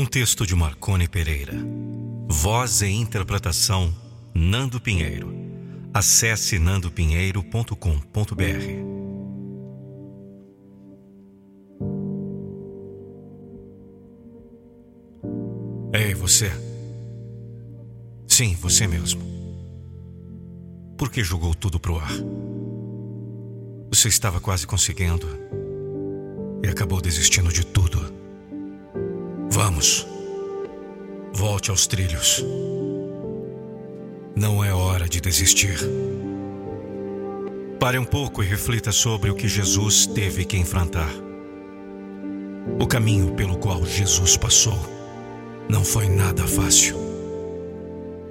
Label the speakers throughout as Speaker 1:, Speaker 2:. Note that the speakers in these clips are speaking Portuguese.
Speaker 1: Um texto de Marcone Pereira. Voz e interpretação Nando Pinheiro. Acesse nandopinheiro.com.br. Ei, você. Sim, você mesmo. Por que jogou tudo pro ar? Você estava quase conseguindo e acabou desistindo de tudo. Vamos. Volte aos trilhos. Não é hora de desistir. Pare um pouco e reflita sobre o que Jesus teve que enfrentar. O caminho pelo qual Jesus passou não foi nada fácil.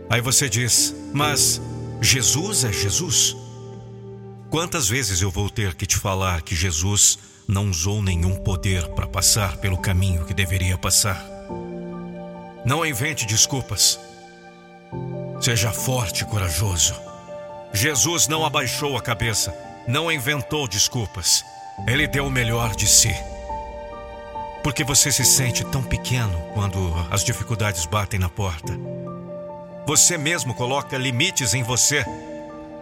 Speaker 1: Aí você diz, mas Jesus é Jesus? Quantas vezes eu vou ter que te falar que Jesus não usou nenhum poder para passar pelo caminho que deveria passar. Não invente desculpas. Seja forte e corajoso. Jesus não abaixou a cabeça, não inventou desculpas. Ele deu o melhor de si. Porque você se sente tão pequeno quando as dificuldades batem na porta. Você mesmo coloca limites em você.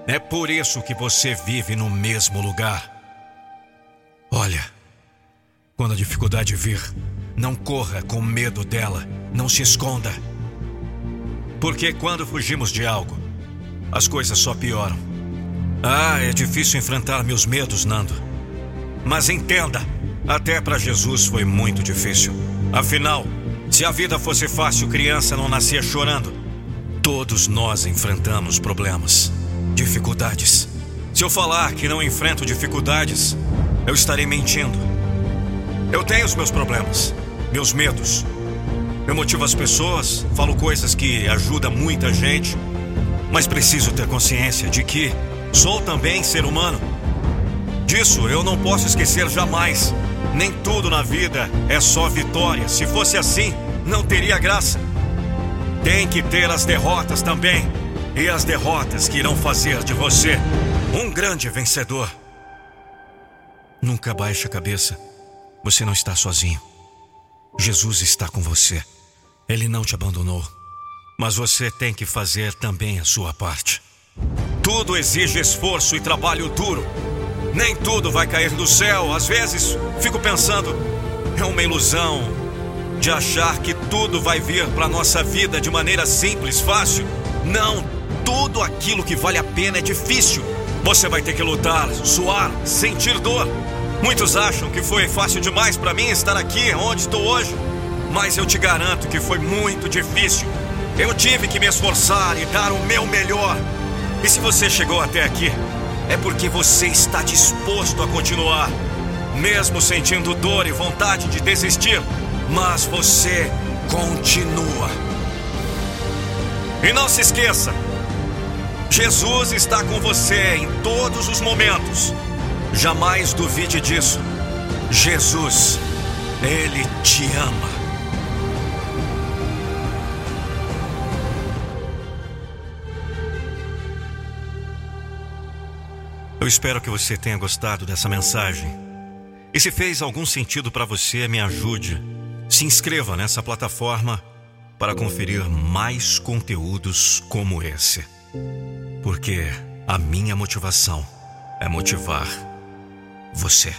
Speaker 1: É por isso que você vive no mesmo lugar. Olha, quando a dificuldade vir, não corra com medo dela, não se esconda. Porque quando fugimos de algo, as coisas só pioram. Ah, é difícil enfrentar meus medos, Nando. Mas entenda, até para Jesus foi muito difícil. Afinal, se a vida fosse fácil, criança não nascia chorando. Todos nós enfrentamos problemas, dificuldades. Se eu falar que não enfrento dificuldades, eu estarei mentindo. Eu tenho os meus problemas, meus medos. Eu motivo as pessoas, falo coisas que ajudam muita gente, mas preciso ter consciência de que sou também ser humano. Disso eu não posso esquecer jamais. Nem tudo na vida é só vitória. Se fosse assim, não teria graça. Tem que ter as derrotas também. E as derrotas que irão fazer de você um grande vencedor. Nunca baixe a cabeça. Você não está sozinho. Jesus está com você. Ele não te abandonou. Mas você tem que fazer também a sua parte. Tudo exige esforço e trabalho duro. Nem tudo vai cair do céu. Às vezes, fico pensando, é uma ilusão de achar que tudo vai vir para nossa vida de maneira simples, fácil. Não, tudo aquilo que vale a pena é difícil. Você vai ter que lutar, suar, sentir dor. Muitos acham que foi fácil demais para mim estar aqui onde estou hoje, mas eu te garanto que foi muito difícil. Eu tive que me esforçar e dar o meu melhor. E se você chegou até aqui, é porque você está disposto a continuar, mesmo sentindo dor e vontade de desistir, mas você continua. E não se esqueça, Jesus está com você em todos os momentos. Jamais duvide disso. Jesus, Ele te ama. Eu espero que você tenha gostado dessa mensagem. E se fez algum sentido para você, me ajude. Se inscreva nessa plataforma para conferir mais conteúdos como esse. Porque a minha motivação é motivar você.